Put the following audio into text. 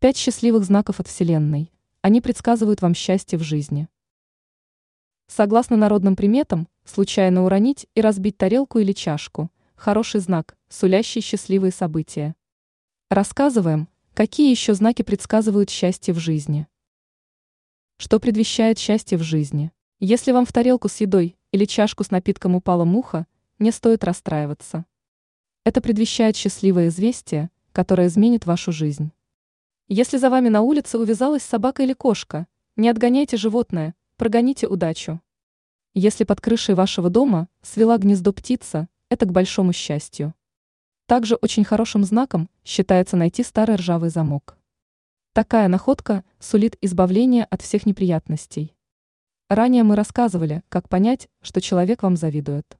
Пять счастливых знаков от Вселенной. Они предсказывают вам счастье в жизни. Согласно народным приметам, случайно уронить и разбить тарелку или чашку – хороший знак, сулящий счастливые события. Рассказываем, какие еще знаки предсказывают счастье в жизни. Что предвещает счастье в жизни? Если вам в тарелку с едой или чашку с напитком упала муха, не стоит расстраиваться. Это предвещает счастливое известие, которое изменит вашу жизнь. Если за вами на улице увязалась собака или кошка, не отгоняйте животное, прогоните удачу. Если под крышей вашего дома свела гнездо птица, это к большому счастью. Также очень хорошим знаком считается найти старый ржавый замок. Такая находка сулит избавление от всех неприятностей. Ранее мы рассказывали, как понять, что человек вам завидует.